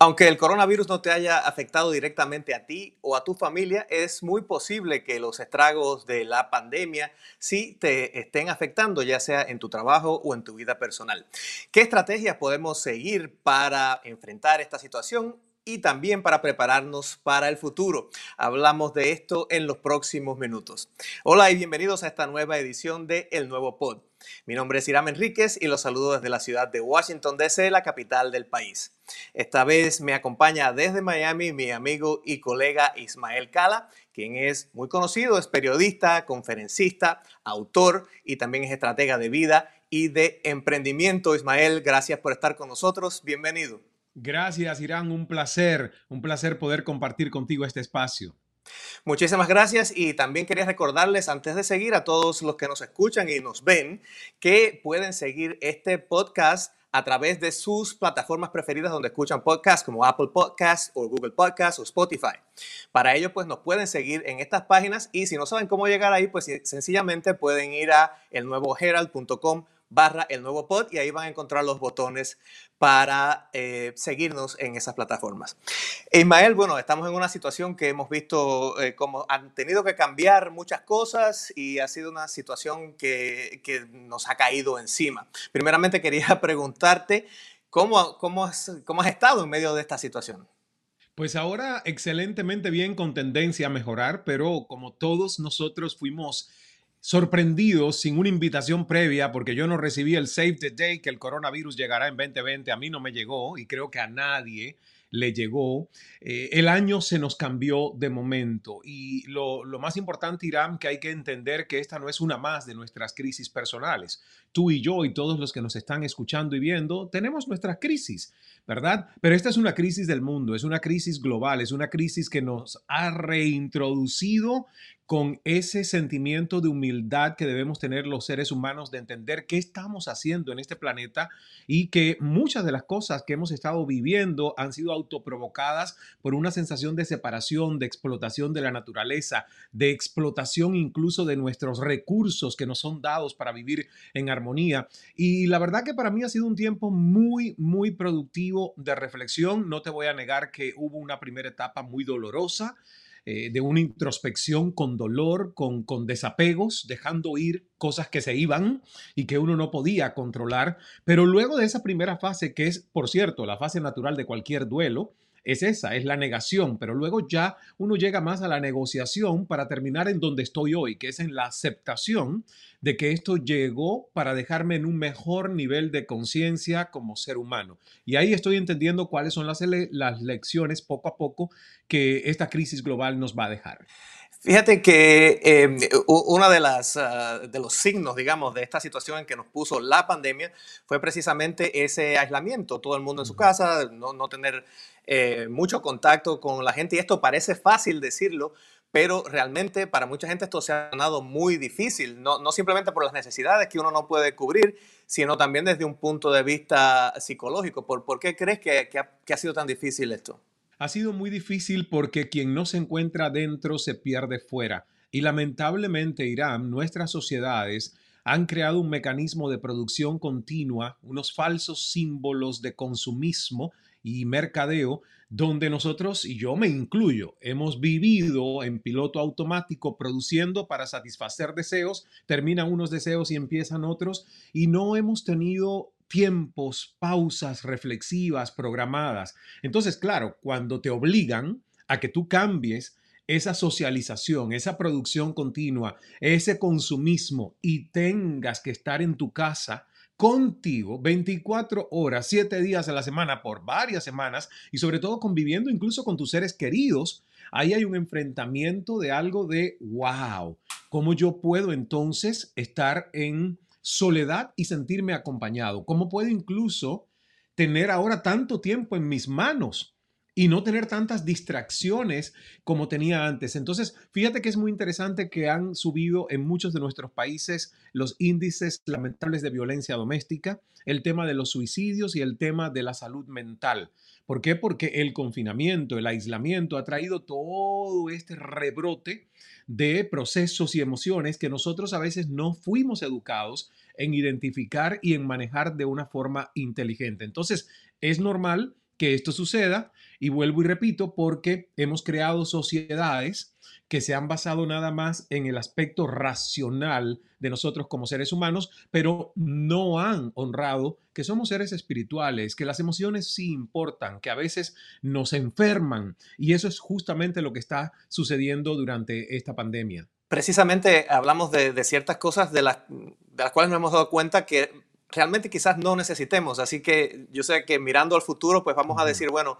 Aunque el coronavirus no te haya afectado directamente a ti o a tu familia, es muy posible que los estragos de la pandemia sí te estén afectando, ya sea en tu trabajo o en tu vida personal. ¿Qué estrategias podemos seguir para enfrentar esta situación? y también para prepararnos para el futuro. Hablamos de esto en los próximos minutos. Hola y bienvenidos a esta nueva edición de El Nuevo Pod. Mi nombre es Iram Enríquez y los saludo desde la ciudad de Washington, D.C., la capital del país. Esta vez me acompaña desde Miami mi amigo y colega Ismael Cala, quien es muy conocido, es periodista, conferencista, autor y también es estratega de vida y de emprendimiento. Ismael, gracias por estar con nosotros. Bienvenido. Gracias, Irán. Un placer, un placer poder compartir contigo este espacio. Muchísimas gracias y también quería recordarles antes de seguir a todos los que nos escuchan y nos ven que pueden seguir este podcast a través de sus plataformas preferidas donde escuchan podcasts como Apple Podcasts o Google Podcasts o Spotify. Para ello pues nos pueden seguir en estas páginas y si no saben cómo llegar ahí pues sencillamente pueden ir a elnuevoherald.com barra el nuevo pod y ahí van a encontrar los botones para eh, seguirnos en esas plataformas. Ismael, bueno, estamos en una situación que hemos visto eh, como han tenido que cambiar muchas cosas y ha sido una situación que, que nos ha caído encima. Primeramente quería preguntarte, ¿cómo, cómo, ¿cómo has estado en medio de esta situación? Pues ahora excelentemente bien con tendencia a mejorar, pero como todos nosotros fuimos sorprendidos sin una invitación previa porque yo no recibí el Save the Day que el coronavirus llegará en 2020. A mí no me llegó y creo que a nadie le llegó. Eh, el año se nos cambió de momento y lo, lo, más importante, Irán, que hay que entender que esta no es una más de nuestras crisis personales. Tú y yo y todos los que nos están escuchando y viendo tenemos nuestras crisis, ¿verdad? Pero esta es una crisis del mundo, es una crisis global, es una crisis que nos ha reintroducido con ese sentimiento de humildad que debemos tener los seres humanos de entender qué estamos haciendo en este planeta y que muchas de las cosas que hemos estado viviendo han sido autoprovocadas por una sensación de separación, de explotación de la naturaleza, de explotación incluso de nuestros recursos que nos son dados para vivir en armonía. Y la verdad que para mí ha sido un tiempo muy, muy productivo de reflexión. No te voy a negar que hubo una primera etapa muy dolorosa eh, de una introspección con dolor, con, con desapegos, dejando ir cosas que se iban y que uno no podía controlar. Pero luego de esa primera fase, que es, por cierto, la fase natural de cualquier duelo, es esa, es la negación, pero luego ya uno llega más a la negociación para terminar en donde estoy hoy, que es en la aceptación de que esto llegó para dejarme en un mejor nivel de conciencia como ser humano. Y ahí estoy entendiendo cuáles son las, las lecciones poco a poco que esta crisis global nos va a dejar. Fíjate que eh, uno de, las, ah, de los signos, digamos, de esta situación en que nos puso la pandemia fue precisamente ese aislamiento, todo el mundo en su casa, no, no tener eh, mucho contacto con la gente. Y esto parece fácil decirlo, pero realmente para mucha gente esto se ha sonado muy difícil, no, no simplemente por las necesidades que uno no puede cubrir, sino también desde un punto de vista psicológico. ¿Por, por qué crees que, que, ha, que ha sido tan difícil esto? Ha sido muy difícil porque quien no se encuentra dentro se pierde fuera. Y lamentablemente, Irán, nuestras sociedades han creado un mecanismo de producción continua, unos falsos símbolos de consumismo y mercadeo, donde nosotros, y yo me incluyo, hemos vivido en piloto automático produciendo para satisfacer deseos, terminan unos deseos y empiezan otros, y no hemos tenido tiempos, pausas reflexivas, programadas. Entonces, claro, cuando te obligan a que tú cambies esa socialización, esa producción continua, ese consumismo y tengas que estar en tu casa contigo 24 horas, 7 días a la semana por varias semanas y sobre todo conviviendo incluso con tus seres queridos, ahí hay un enfrentamiento de algo de, wow, ¿cómo yo puedo entonces estar en soledad y sentirme acompañado? ¿Cómo puedo incluso tener ahora tanto tiempo en mis manos? Y no tener tantas distracciones como tenía antes. Entonces, fíjate que es muy interesante que han subido en muchos de nuestros países los índices lamentables de violencia doméstica, el tema de los suicidios y el tema de la salud mental. ¿Por qué? Porque el confinamiento, el aislamiento ha traído todo este rebrote de procesos y emociones que nosotros a veces no fuimos educados en identificar y en manejar de una forma inteligente. Entonces, es normal que esto suceda. Y vuelvo y repito, porque hemos creado sociedades que se han basado nada más en el aspecto racional de nosotros como seres humanos, pero no han honrado que somos seres espirituales, que las emociones sí importan, que a veces nos enferman. Y eso es justamente lo que está sucediendo durante esta pandemia. Precisamente hablamos de, ciertas cosas de las, de las cuales nos hemos dado cuenta que realmente quizás no necesitemos. Así que yo sé que mirando al futuro, pues vamos a decir, bueno,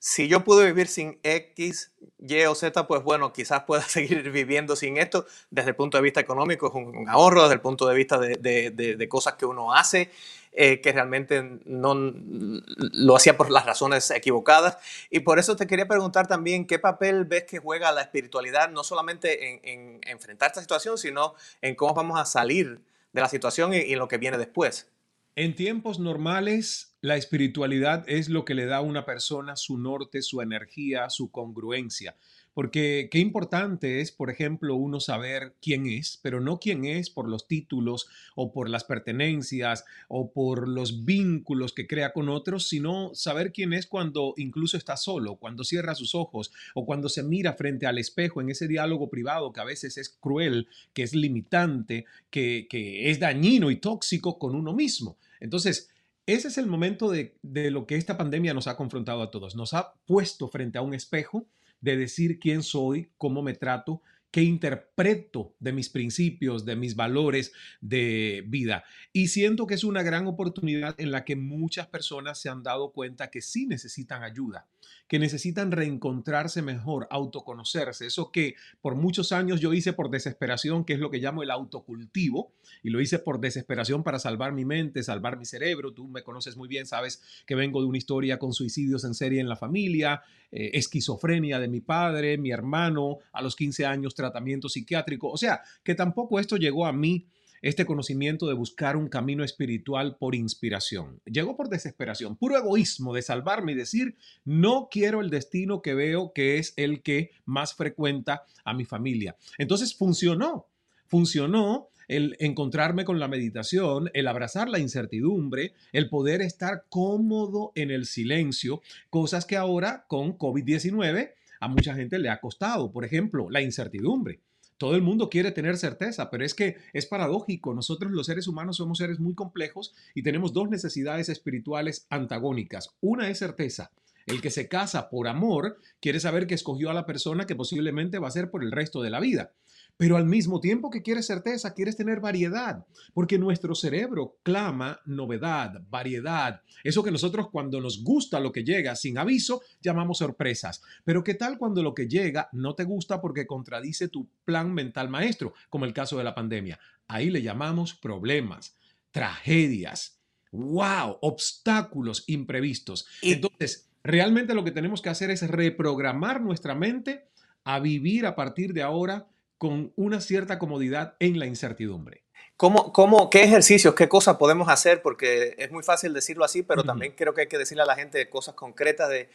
si yo pude vivir sin X, Y o Z, pues bueno, quizás pueda seguir viviendo sin esto. Desde el punto de vista económico es un, ahorro, desde el punto de vista de, cosas que uno hace, eh, que realmente no lo hacía por las razones equivocadas. Y por eso te quería preguntar también, ¿qué papel ves que juega la espiritualidad, no solamente en, enfrentar esta situación, sino en cómo vamos a salir de la situación y, y lo que viene después? En tiempos normales, la espiritualidad es lo que le da a una persona su norte, su energía, su congruencia. Porque qué importante es, por ejemplo, uno saber quién es, pero no quién es por los títulos o por las pertenencias o por los vínculos que crea con otros, sino saber quién es cuando incluso está solo, cuando cierra sus ojos o cuando se mira frente al espejo en ese diálogo privado que a veces es cruel, que es limitante, que, que es dañino y tóxico con uno mismo. Entonces, ese es el momento de, de, lo que esta pandemia nos ha confrontado a todos. Nos ha puesto frente a un espejo de decir quién soy, cómo me trato, qué interpreto de mis principios, de mis valores de vida. Y siento que es una gran oportunidad en la que muchas personas se han dado cuenta que sí necesitan ayuda que necesitan reencontrarse mejor, autoconocerse. Eso que por muchos años yo hice por desesperación, que es lo que llamo el autocultivo, y lo hice por desesperación para salvar mi mente, salvar mi cerebro. Tú me conoces muy bien, sabes que vengo de una historia con suicidios en serie en la familia, eh, esquizofrenia de mi padre, mi hermano, a los 15 años tratamiento psiquiátrico. O sea, que tampoco esto llegó a mí este conocimiento de buscar un camino espiritual por inspiración. Llegó por desesperación, puro egoísmo de salvarme y decir, no quiero el destino que veo que es el que más frecuenta a mi familia. Entonces funcionó, funcionó el encontrarme con la meditación, el abrazar la incertidumbre, el poder estar cómodo en el silencio, cosas que ahora con COVID-19 a mucha gente le ha costado. Por ejemplo, la incertidumbre. Todo el mundo quiere tener certeza, pero es que es paradójico. Nosotros los seres humanos somos seres muy complejos y tenemos dos necesidades espirituales antagónicas. Una es certeza. El que se casa por amor quiere saber que escogió a la persona que posiblemente va a ser por el resto de la vida. Pero al mismo tiempo que quieres certeza, quieres tener variedad, porque nuestro cerebro clama novedad, variedad. Eso que nosotros cuando nos gusta lo que llega sin aviso, llamamos sorpresas. Pero ¿qué tal cuando lo que llega no te gusta porque contradice tu plan mental maestro, como el caso de la pandemia? Ahí le llamamos problemas, tragedias, wow, obstáculos imprevistos. Entonces, realmente lo que tenemos que hacer es reprogramar nuestra mente a vivir a partir de ahora con una cierta comodidad en la incertidumbre. ¿Cómo, cómo, ¿Qué ejercicios, qué cosas podemos hacer? Porque es muy fácil decirlo así, pero también creo que hay que decirle a la gente cosas concretas de,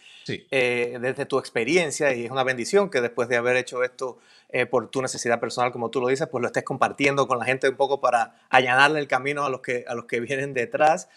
eh, desde tu experiencia y es una bendición que después de haber hecho esto eh, por tu necesidad personal, como tú lo dices, pues lo estés compartiendo con la gente un poco para allanarle el camino a los que, a los que vienen detrás.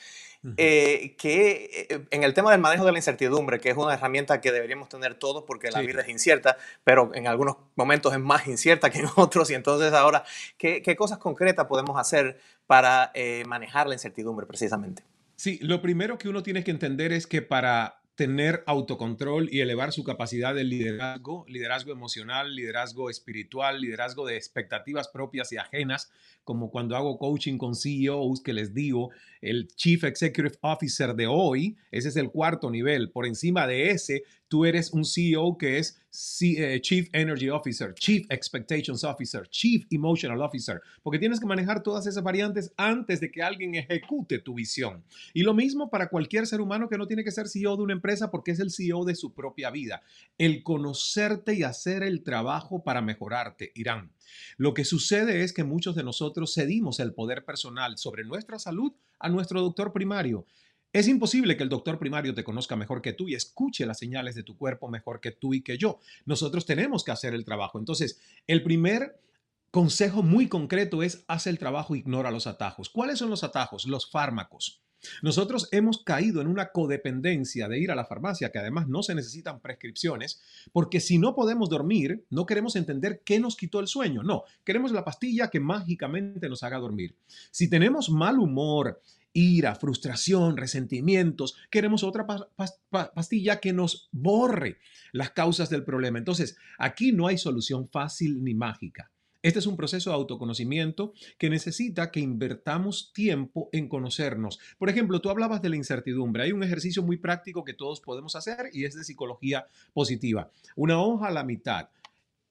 Eh, que eh, en el tema del manejo de la incertidumbre, que es una herramienta que deberíamos tener todos porque la vida es incierta, pero en algunos momentos es más incierta que en otros, y entonces ahora, ¿qué, qué cosas concretas podemos hacer para eh, manejar la incertidumbre precisamente? Sí, lo primero que uno tiene que entender es que para tener autocontrol y elevar su capacidad de liderazgo, liderazgo emocional, liderazgo espiritual, liderazgo de expectativas propias y ajenas, como cuando hago coaching con CEOs que les digo, el Chief Executive Officer de hoy, ese es el cuarto nivel. Por encima de ese, tú eres un CEO que es eh, Chief Energy Officer, Chief Expectations Officer, Chief Emotional Officer, porque tienes que manejar todas esas variantes antes de que alguien ejecute tu visión. Y lo mismo para cualquier ser humano que no tiene que ser CEO de una empresa porque es el CEO de su propia vida. El conocerte y hacer el trabajo para mejorarte, Irán. Lo que sucede es que muchos de nosotros cedimos el poder personal sobre nuestra salud a nuestro doctor primario. Es imposible que el doctor primario te conozca mejor que tú y escuche las señales de tu cuerpo mejor que tú y que yo. Nosotros tenemos que hacer el trabajo. Entonces, el primer consejo muy concreto es haz el trabajo, ignora los atajos. ¿Cuáles son los atajos? Los fármacos. Nosotros hemos caído en una codependencia de ir a la farmacia, que además no se necesitan prescripciones, porque si no podemos dormir, no queremos entender qué nos quitó el sueño. No, queremos la pastilla que mágicamente nos haga dormir. Si tenemos mal humor, ira, frustración, resentimientos, queremos otra pastilla que nos borre las causas del problema. Entonces, aquí no hay solución fácil ni mágica. Este es un proceso de autoconocimiento que necesita que invertamos tiempo en conocernos. Por ejemplo, tú hablabas de la incertidumbre. Hay un ejercicio muy práctico que todos podemos hacer y es de psicología positiva. Una hoja a la mitad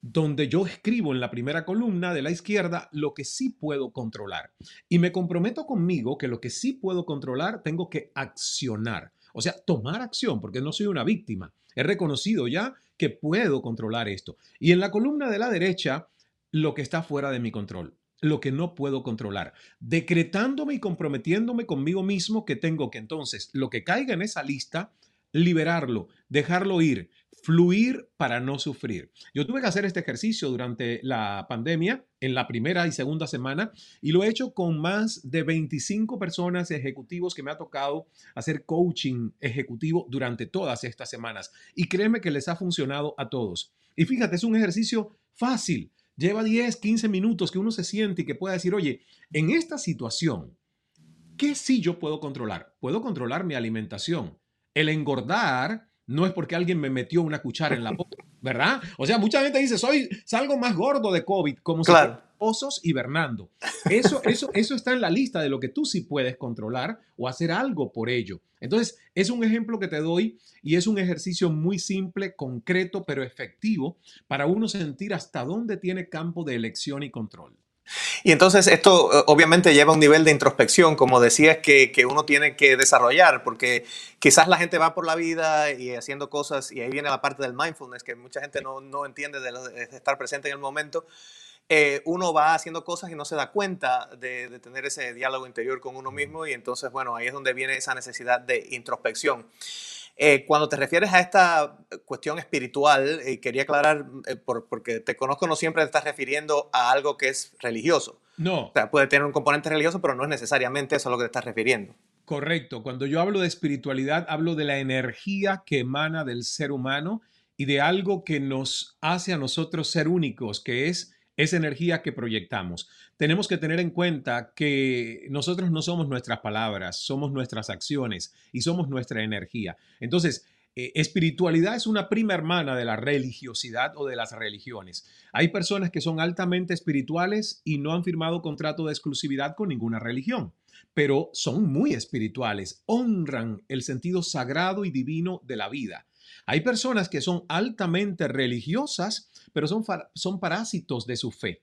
donde yo escribo en la primera columna de la izquierda lo que sí puedo controlar. Y me comprometo conmigo que lo que sí puedo controlar tengo que accionar. O sea, tomar acción, porque no soy una víctima. He reconocido ya que puedo controlar esto. Y en la columna de la derecha, lo que está fuera de mi control, lo que no puedo controlar, decretándome y comprometiéndome conmigo mismo que tengo que entonces lo que caiga en esa lista, liberarlo, dejarlo ir, fluir para no sufrir. Yo tuve que hacer este ejercicio durante la pandemia, en la primera y segunda semana, y lo he hecho con más de 25 personas ejecutivos que me ha tocado hacer coaching ejecutivo durante todas estas semanas. Y créeme que les ha funcionado a todos. Y fíjate, es un ejercicio fácil lleva 10, 15 minutos que uno se siente y que pueda decir, oye, en esta situación, ¿qué sí yo puedo controlar? Puedo controlar mi alimentación. El engordar no es porque alguien me metió una cuchara en la boca, ¿verdad? O sea, mucha gente dice, soy, salgo más gordo de COVID, como claro. si osos hibernando. Eso, eso, eso está en la lista de lo que tú sí puedes controlar o hacer algo por ello. Entonces, es un ejemplo que te doy y es un ejercicio muy simple, concreto, pero efectivo para uno sentir hasta dónde tiene campo de elección y control. Y entonces esto eh, obviamente lleva a un nivel de introspección, como decías, que, que, uno tiene que desarrollar, porque quizás la gente va por la vida y haciendo cosas, y ahí viene la parte del mindfulness, que mucha gente no, no entiende de, de, estar presente en el momento, eh, uno va haciendo cosas y no se da cuenta de, tener ese diálogo interior con uno mismo y entonces, bueno, ahí es donde viene esa necesidad de introspección. Eh, cuando te refieres a esta cuestión espiritual, eh, quería aclarar, porque te conozco, no siempre te estás refiriendo a algo que es religioso. No. O sea, puede tener un componente religioso, pero no es necesariamente eso a lo que te estás refiriendo. Correcto. Cuando yo hablo de espiritualidad, hablo de la energía que emana del ser humano y de algo que nos hace a nosotros ser únicos, que es esa energía que proyectamos. Tenemos que tener en cuenta que nosotros no somos nuestras palabras, somos nuestras acciones y somos nuestra energía. Entonces, eh, espiritualidad es una prima hermana de la religiosidad o de las religiones. Hay personas que son altamente espirituales y no han firmado contrato de exclusividad con ninguna religión, pero son muy espirituales, honran el sentido sagrado y divino de la vida. Hay personas que son altamente religiosas, pero son, son parásitos de su fe.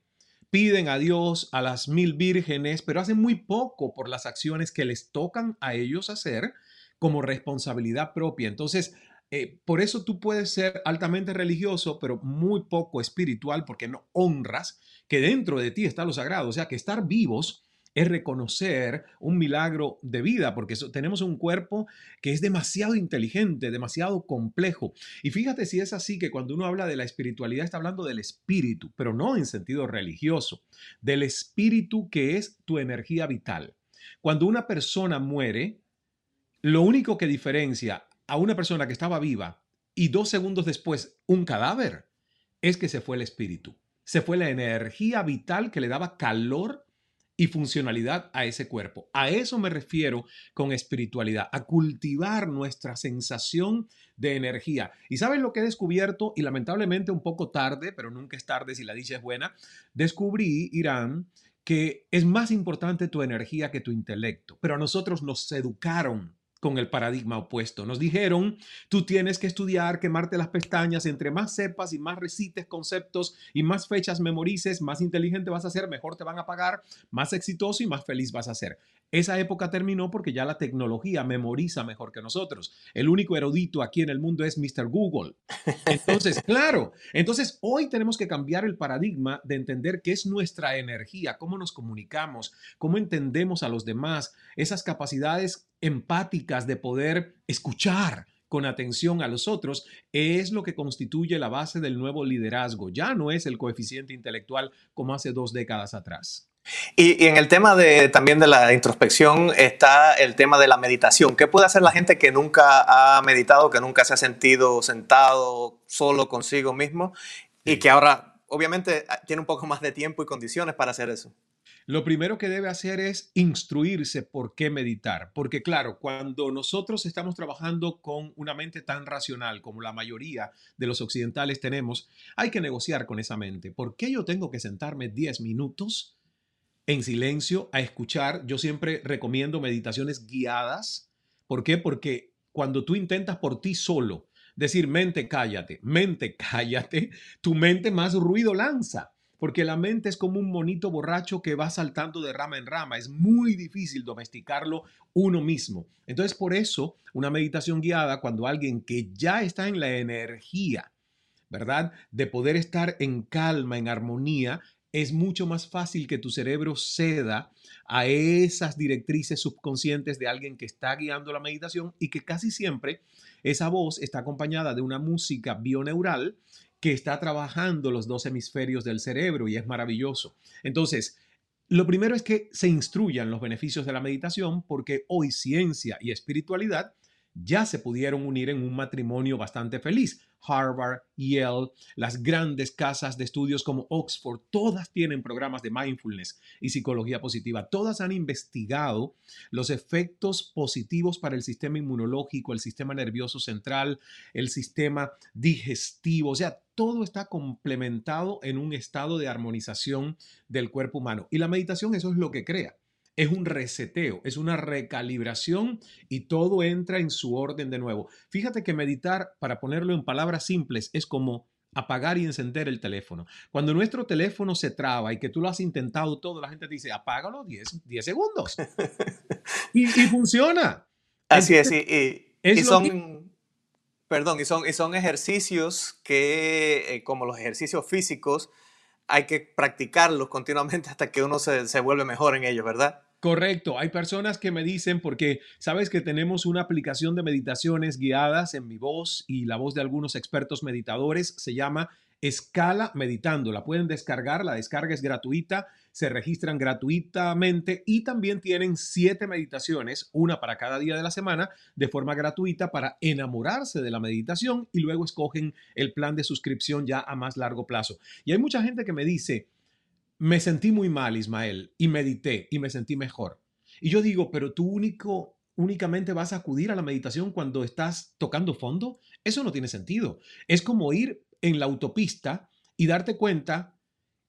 Piden a Dios, a las mil vírgenes, pero hacen muy poco por las acciones que les tocan a ellos hacer como responsabilidad propia. Entonces, eh, por eso tú puedes ser altamente religioso, pero muy poco espiritual, porque no honras que dentro de ti está lo sagrado. O sea, que estar vivos es reconocer un milagro de vida, porque tenemos un cuerpo que es demasiado inteligente, demasiado complejo. Y fíjate si es así que cuando uno habla de la espiritualidad está hablando del espíritu, pero no en sentido religioso, del espíritu que es tu energía vital. Cuando una persona muere, lo único que diferencia a una persona que estaba viva y dos segundos después un cadáver es que se fue el espíritu. Se fue la energía vital que le daba calor y funcionalidad a ese cuerpo. A eso me refiero con espiritualidad, a cultivar nuestra sensación de energía. ¿Y sabes lo que he descubierto? Y lamentablemente un poco tarde, pero nunca es tarde si la dicha es buena, descubrí, Irán, que es más importante tu energía que tu intelecto, pero a nosotros nos educaron con el paradigma opuesto. Nos dijeron, tú tienes que estudiar, quemarte las pestañas, entre más sepas y más recites conceptos y más fechas memorices, más inteligente vas a ser, mejor te van a pagar, más exitoso y más feliz vas a ser. Esa época terminó porque ya la tecnología memoriza mejor que nosotros. El único erudito aquí en el mundo es Mr. Google. Entonces, claro, entonces hoy tenemos que cambiar el paradigma de entender qué es nuestra energía, cómo nos comunicamos, cómo entendemos a los demás, esas capacidades empáticas de poder escuchar con atención a los otros es lo que constituye la base del nuevo liderazgo. Ya no es el coeficiente intelectual como hace dos décadas atrás. Y, en el tema de, también de la introspección está el tema de la meditación. ¿Qué puede hacer la gente que nunca ha meditado, que nunca se ha sentido sentado solo consigo mismo y que ahora obviamente tiene un poco más de tiempo y condiciones para hacer eso? Lo primero que debe hacer es instruirse por qué meditar, porque claro, cuando nosotros estamos trabajando con una mente tan racional como la mayoría de los occidentales tenemos, hay que negociar con esa mente. ¿Por qué yo tengo que sentarme 10 minutos en silencio a escuchar? Yo siempre recomiendo meditaciones guiadas. ¿Por qué? Porque cuando tú intentas por ti solo decir mente cállate, mente cállate, tu mente más ruido lanza porque la mente es como un monito borracho que va saltando de rama en rama. Es muy difícil domesticarlo uno mismo. Entonces, por eso, una meditación guiada, cuando alguien que ya está en la energía, ¿verdad? De poder estar en calma, en armonía, es mucho más fácil que tu cerebro ceda a esas directrices subconscientes de alguien que está guiando la meditación y que casi siempre esa voz está acompañada de una música bioneural que está trabajando los dos hemisferios del cerebro y es maravilloso. Entonces, lo primero es que se instruyan los beneficios de la meditación porque hoy ciencia y espiritualidad ya se pudieron unir en un matrimonio bastante feliz. Harvard, Yale, las grandes casas de estudios como Oxford, todas tienen programas de mindfulness y psicología positiva. Todas han investigado los efectos positivos para el sistema inmunológico, el sistema nervioso central, el sistema digestivo. O sea, todo está complementado en un estado de armonización del cuerpo humano. Y la meditación eso es lo que crea es un reseteo, es una recalibración y todo entra en su orden de nuevo. Fíjate que meditar, para ponerlo en palabras simples, es como apagar y encender el teléfono. Cuando nuestro teléfono se traba y que tú lo has intentado todo, la gente te dice, apágalo 10, 10 segundos. y, funciona. Así es, y, son... Perdón, y son, y son ejercicios que, eh, como los ejercicios físicos, hay que practicarlos continuamente hasta que uno se, se vuelve mejor en ellos, ¿verdad? Correcto, hay personas que me dicen, porque sabes que tenemos una aplicación de meditaciones guiadas en mi voz y la voz de algunos expertos meditadores, se llama Escala Meditando. La pueden descargar, la descarga es gratuita, se registran gratuitamente y también tienen siete meditaciones, una para cada día de la semana, de forma gratuita para enamorarse de la meditación y luego escogen el plan de suscripción ya a más largo plazo. Y hay mucha gente que me dice, me sentí muy mal, Ismael, y medité y me sentí mejor. Y yo digo, pero tú único únicamente vas a acudir a la meditación cuando estás tocando fondo? Eso no tiene sentido. Es como ir en la autopista y darte cuenta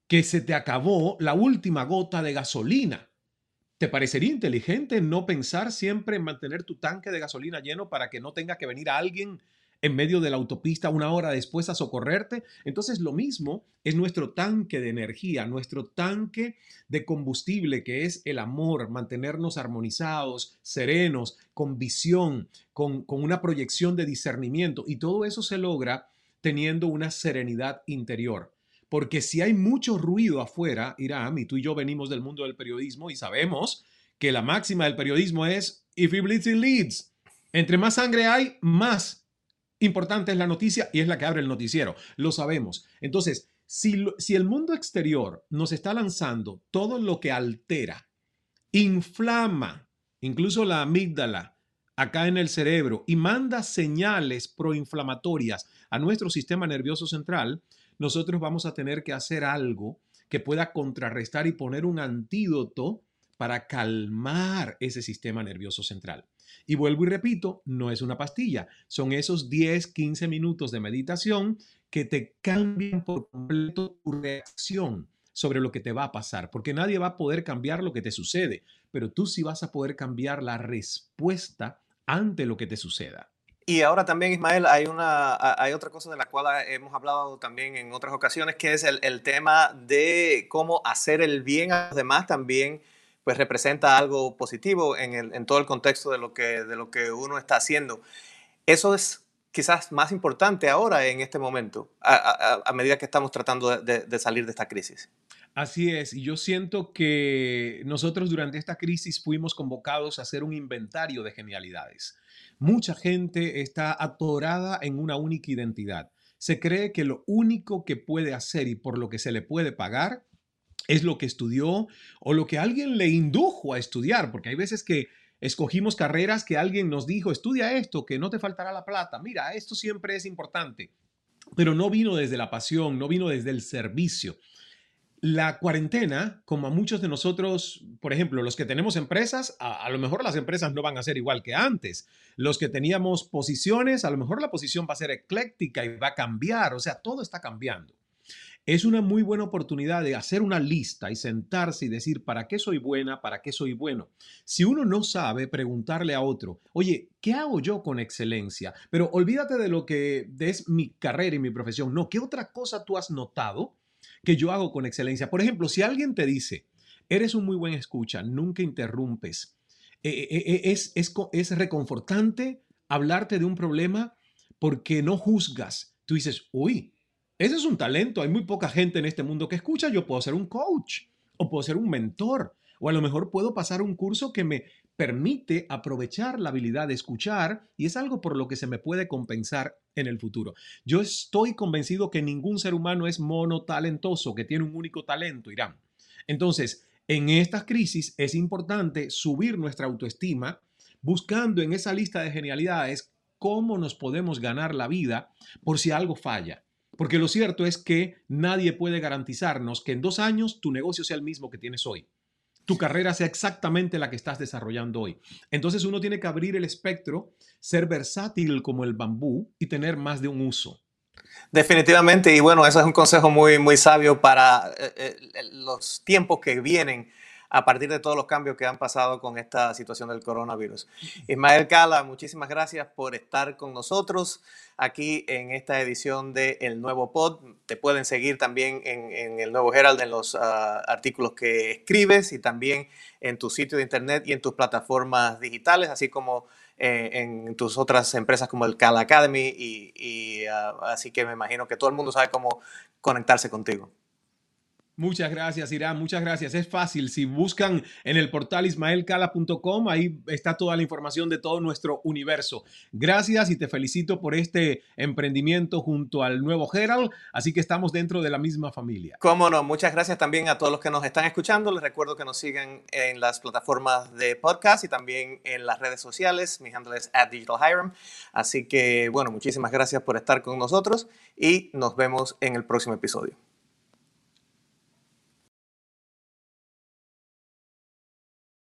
que se te acabó la última gota de gasolina. ¿Te parecería inteligente no pensar siempre en mantener tu tanque de gasolina lleno para que no tenga que venir alguien en medio de la autopista una hora después a socorrerte? Entonces lo mismo es nuestro tanque de energía, nuestro tanque de combustible que es el amor, mantenernos armonizados, serenos, con visión, con, con una proyección de discernimiento. Y todo eso se logra teniendo una serenidad interior. Porque si hay mucho ruido afuera, Irán, y tú y yo venimos del mundo del periodismo y sabemos que la máxima del periodismo es if it bleeds, it leads. Entre más sangre hay, más importante es la noticia y es la que abre el noticiero. Lo sabemos. Entonces, si, si el mundo exterior nos está lanzando todo lo que altera, inflama, incluso la amígdala, acá en el cerebro y manda señales proinflamatorias a nuestro sistema nervioso central, nosotros vamos a tener que hacer algo que pueda contrarrestar y poner un antídoto para calmar ese sistema nervioso central. Y vuelvo y repito, no es una pastilla, son esos 10, 15 minutos de meditación que te cambian por completo tu reacción sobre lo que te va a pasar, porque nadie va a poder cambiar lo que te sucede, pero tú sí vas a poder cambiar la respuesta ante lo que te suceda. Y ahora también, Ismael, hay, una, hay otra cosa de la cual hemos hablado también en otras ocasiones, que es el, tema de cómo hacer el bien a los demás también pues representa algo positivo en, el, en todo el contexto de lo, que, de lo que uno está haciendo. Eso es quizás más importante ahora en este momento, a, medida que estamos tratando de salir de esta crisis. Así es, y yo siento que nosotros durante esta crisis fuimos convocados a hacer un inventario de genialidades. Mucha gente está atorada en una única identidad. Se cree que lo único que puede hacer y por lo que se le puede pagar es lo que estudió o lo que alguien le indujo a estudiar, porque hay veces que escogimos carreras que alguien nos dijo, estudia esto, que no te faltará la plata, mira, esto siempre es importante, pero no vino desde la pasión, no vino desde el servicio. La cuarentena, como a muchos de nosotros, por ejemplo, los que tenemos empresas, a, lo mejor las empresas no van a ser igual que antes. Los que teníamos posiciones, a lo mejor la posición va a ser ecléctica y va a cambiar. O sea, todo está cambiando es una muy buena oportunidad de hacer una lista y sentarse y decir, ¿para qué soy buena? ¿Para qué soy bueno? Si uno no sabe, preguntarle a otro, oye, ¿qué hago yo con excelencia? Pero olvídate de lo que es mi carrera y mi profesión. No, ¿qué otra cosa tú has notado que yo hago con excelencia? Por ejemplo, si alguien te dice, eres un muy buen escucha, nunca interrumpes, eh, eh, es, es, es reconfortante hablarte de un problema porque no juzgas. Tú dices, uy, ese es un talento. Hay muy poca gente en este mundo que escucha. Yo puedo ser un coach o puedo ser un mentor o a lo mejor puedo pasar un curso que me permite aprovechar la habilidad de escuchar y es algo por lo que se me puede compensar en el futuro. Yo estoy convencido que ningún ser humano es monotalentoso, que tiene un único talento, Irán. Entonces, en estas crisis es importante subir nuestra autoestima buscando en esa lista de genialidades cómo nos podemos ganar la vida por si algo falla. Porque lo cierto es que nadie puede garantizarnos que en dos años tu negocio sea el mismo que tienes hoy. Tu carrera sea exactamente la que estás desarrollando hoy. Entonces uno tiene que abrir el espectro, ser versátil como el bambú y tener más de un uso. Definitivamente, y bueno, eso es un consejo muy, muy sabio para eh, eh, los tiempos que vienen a partir de todos los cambios que han pasado con esta situación del coronavirus. Ismael Cala, muchísimas gracias por estar con nosotros aquí en esta edición de El Nuevo Pod. Te pueden seguir también en, El Nuevo Herald, en los ah, artículos que escribes y también en tu sitio de internet y en tus plataformas digitales, así como eh, en tus otras empresas como el Cal Academy. Y, ah, así que me imagino que todo el mundo sabe cómo conectarse contigo. Muchas gracias, Irán. Muchas gracias. Es fácil. Si buscan en el portal ismaelcala.com, ahí está toda la información de todo nuestro universo. Gracias y te felicito por este emprendimiento junto al nuevo Herald. Así que estamos dentro de la misma familia. Cómo no. Muchas gracias también a todos los que nos están escuchando. Les recuerdo que nos sigan en las plataformas de podcast y también en las redes sociales. Mi handle es at Digital Así que, bueno, muchísimas gracias por estar con nosotros y nos vemos en el próximo episodio.